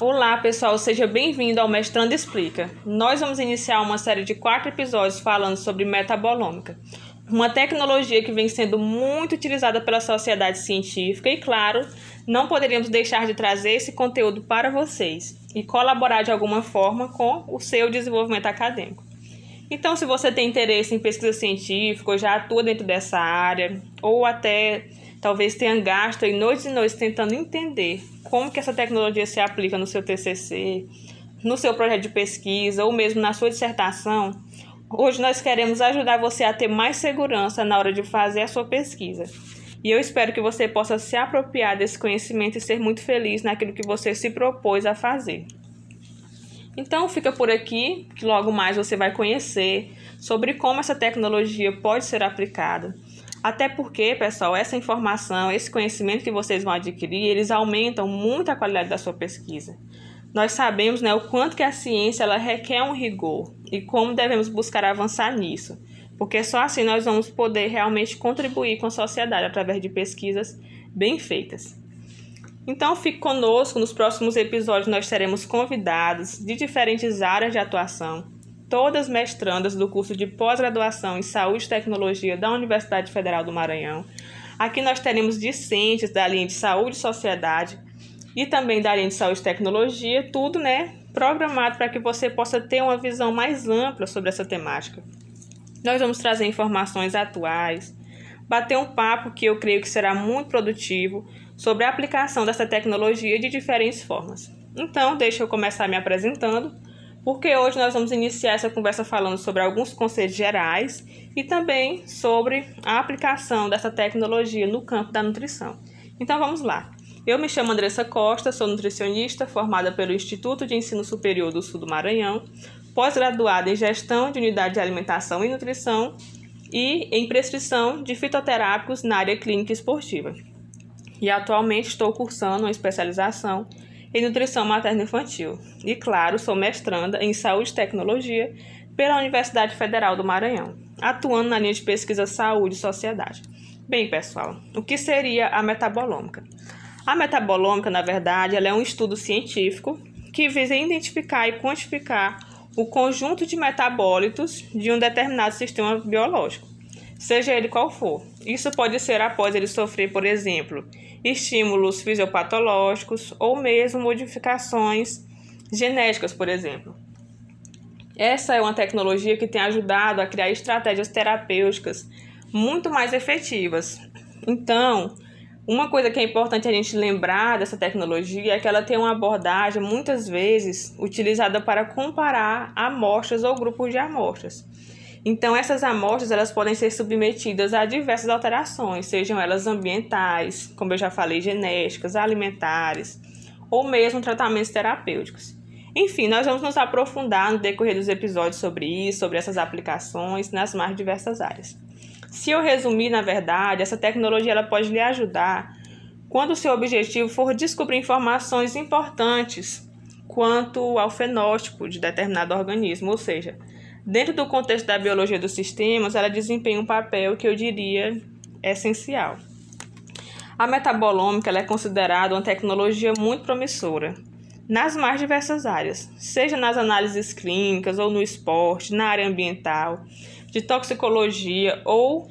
Olá, pessoal, seja bem-vindo ao Mestrando Explica. Nós vamos iniciar uma série de quatro episódios falando sobre metabolômica, uma tecnologia que vem sendo muito utilizada pela sociedade científica e, claro, não poderíamos deixar de trazer esse conteúdo para vocês e colaborar de alguma forma com o seu desenvolvimento acadêmico. Então, se você tem interesse em pesquisa científica ou já atua dentro dessa área, ou até talvez tenha gasto noites e noites tentando entender como que essa tecnologia se aplica no seu TCC, no seu projeto de pesquisa ou mesmo na sua dissertação, hoje nós queremos ajudar você a ter mais segurança na hora de fazer a sua pesquisa. E eu espero que você possa se apropriar desse conhecimento e ser muito feliz naquilo que você se propôs a fazer. Então fica por aqui, que logo mais você vai conhecer sobre como essa tecnologia pode ser aplicada até porque, pessoal, essa informação, esse conhecimento que vocês vão adquirir, eles aumentam muito a qualidade da sua pesquisa. Nós sabemos né, o quanto que a ciência ela requer um rigor e como devemos buscar avançar nisso, porque só assim nós vamos poder realmente contribuir com a sociedade através de pesquisas bem feitas. Então fique conosco, nos próximos episódios nós teremos convidados de diferentes áreas de atuação todas mestrandas do curso de pós-graduação em Saúde e Tecnologia da Universidade Federal do Maranhão. Aqui nós teremos discentes da linha de Saúde e Sociedade e também da linha de Saúde e Tecnologia, tudo, né, programado para que você possa ter uma visão mais ampla sobre essa temática. Nós vamos trazer informações atuais, bater um papo que eu creio que será muito produtivo sobre a aplicação dessa tecnologia de diferentes formas. Então, deixa eu começar me apresentando porque hoje nós vamos iniciar essa conversa falando sobre alguns conceitos gerais e também sobre a aplicação dessa tecnologia no campo da nutrição. Então vamos lá. Eu me chamo Andressa Costa, sou nutricionista formada pelo Instituto de Ensino Superior do Sul do Maranhão, pós-graduada em Gestão de Unidade de Alimentação e Nutrição e em prescrição de fitoterápicos na área clínica esportiva. E atualmente estou cursando uma especialização em nutrição materno-infantil. E, claro, sou mestranda em saúde e tecnologia pela Universidade Federal do Maranhão, atuando na linha de pesquisa saúde e sociedade. Bem, pessoal, o que seria a metabolômica? A metabolômica, na verdade, ela é um estudo científico que visa identificar e quantificar o conjunto de metabólitos de um determinado sistema biológico, seja ele qual for. Isso pode ser após ele sofrer, por exemplo, estímulos fisiopatológicos ou mesmo modificações genéticas, por exemplo. Essa é uma tecnologia que tem ajudado a criar estratégias terapêuticas muito mais efetivas. Então, uma coisa que é importante a gente lembrar dessa tecnologia é que ela tem uma abordagem muitas vezes utilizada para comparar amostras ou grupos de amostras. Então, essas amostras elas podem ser submetidas a diversas alterações, sejam elas ambientais, como eu já falei, genéticas, alimentares, ou mesmo tratamentos terapêuticos. Enfim, nós vamos nos aprofundar no decorrer dos episódios sobre isso, sobre essas aplicações nas mais diversas áreas. Se eu resumir, na verdade, essa tecnologia ela pode lhe ajudar quando o seu objetivo for descobrir informações importantes quanto ao fenótipo de determinado organismo, ou seja, Dentro do contexto da biologia dos sistemas, ela desempenha um papel que eu diria essencial. A metabolômica é considerada uma tecnologia muito promissora nas mais diversas áreas, seja nas análises clínicas ou no esporte, na área ambiental, de toxicologia ou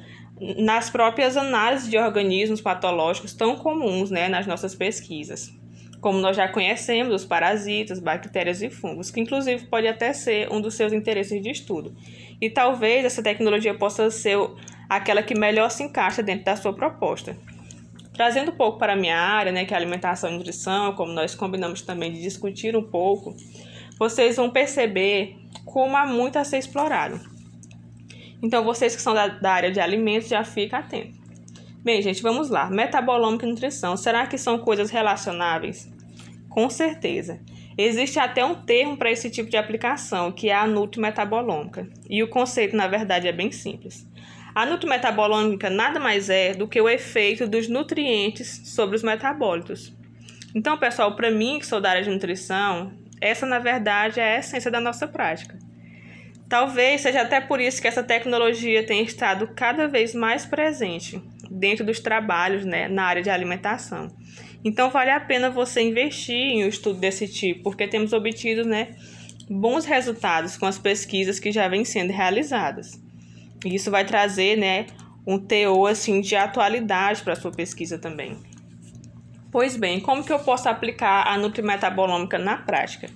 nas próprias análises de organismos patológicos tão comuns né, nas nossas pesquisas como nós já conhecemos, os parasitas, bactérias e fungos, que inclusive pode até ser um dos seus interesses de estudo. E talvez essa tecnologia possa ser aquela que melhor se encaixa dentro da sua proposta. Trazendo um pouco para a minha área, né, que é alimentação e nutrição, como nós combinamos também de discutir um pouco, vocês vão perceber como há muito a ser explorado. Então, vocês que são da, da área de alimentos já fiquem atentos. Bem, gente, vamos lá. Metabolômica e nutrição. Será que são coisas relacionáveis? Com certeza. Existe até um termo para esse tipo de aplicação, que é a nutrimetabolômica. E o conceito, na verdade, é bem simples. A nutrimetabolômica nada mais é do que o efeito dos nutrientes sobre os metabólitos. Então, pessoal, para mim, que sou da área de nutrição, essa, na verdade, é a essência da nossa prática. Talvez seja até por isso que essa tecnologia tem estado cada vez mais presente dentro dos trabalhos né, na área de alimentação. Então vale a pena você investir em um estudo desse tipo, porque temos obtido, né, bons resultados com as pesquisas que já vêm sendo realizadas. E isso vai trazer, né, um teor assim de atualidade para a sua pesquisa também. Pois bem, como que eu posso aplicar a nutrimetabolômica na prática?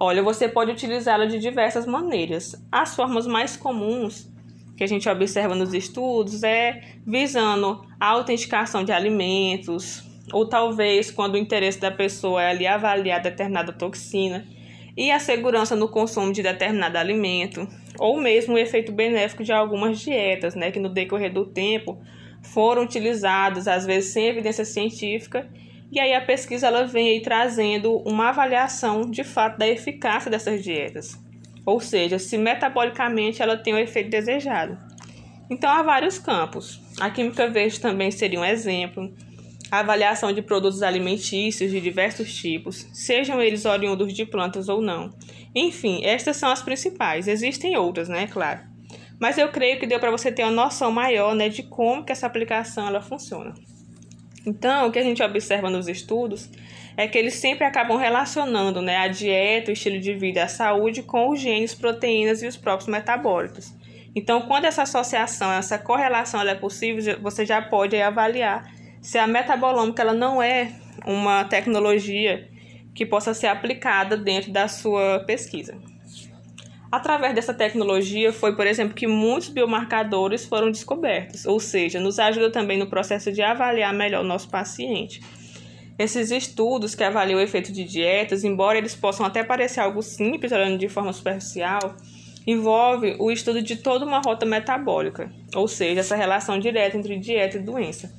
Olha, você pode utilizá-la de diversas maneiras. As formas mais comuns que a gente observa nos estudos é visando a autenticação de alimentos, ou talvez quando o interesse da pessoa é ali avaliar determinada toxina e a segurança no consumo de determinado alimento, ou mesmo o efeito benéfico de algumas dietas, né, que no decorrer do tempo foram utilizadas, às vezes sem evidência científica, e aí a pesquisa ela vem aí trazendo uma avaliação de fato da eficácia dessas dietas, ou seja, se metabolicamente ela tem o efeito desejado. Então há vários campos. A química verde também seria um exemplo. A avaliação de produtos alimentícios de diversos tipos, sejam eles oriundos de plantas ou não. Enfim, estas são as principais. Existem outras, né, claro. Mas eu creio que deu para você ter uma noção maior, né, de como que essa aplicação ela funciona. Então, o que a gente observa nos estudos é que eles sempre acabam relacionando né, a dieta, o estilo de vida, a saúde com os genes, proteínas e os próprios metabólicos. Então, quando essa associação, essa correlação é possível, você já pode avaliar se a metabolômica ela não é uma tecnologia que possa ser aplicada dentro da sua pesquisa. Através dessa tecnologia foi, por exemplo, que muitos biomarcadores foram descobertos, ou seja, nos ajuda também no processo de avaliar melhor o nosso paciente. Esses estudos que avaliam o efeito de dietas, embora eles possam até parecer algo simples, olhando de forma superficial, envolve o estudo de toda uma rota metabólica, ou seja, essa relação direta entre dieta e doença.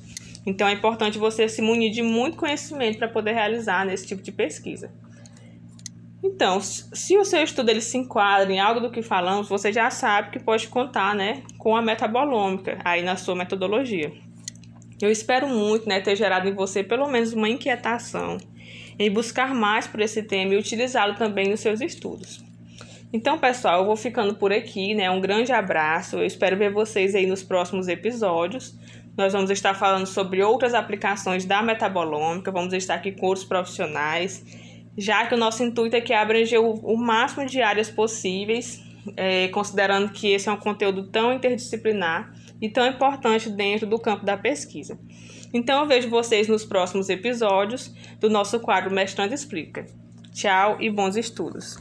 Então é importante você se munir de muito conhecimento para poder realizar nesse tipo de pesquisa. Então, se o seu estudo ele se enquadra em algo do que falamos, você já sabe que pode contar, né, com a metabolômica aí na sua metodologia. Eu espero muito, né, ter gerado em você pelo menos uma inquietação em buscar mais por esse tema e utilizá-lo também nos seus estudos. Então, pessoal, eu vou ficando por aqui, né? Um grande abraço. Eu espero ver vocês aí nos próximos episódios. Nós vamos estar falando sobre outras aplicações da metabolômica, vamos estar aqui com outros profissionais, já que o nosso intuito é que abranger o, o máximo de áreas possíveis, é, considerando que esse é um conteúdo tão interdisciplinar e tão importante dentro do campo da pesquisa. Então, eu vejo vocês nos próximos episódios do nosso quadro Mestrando Explica. Tchau e bons estudos!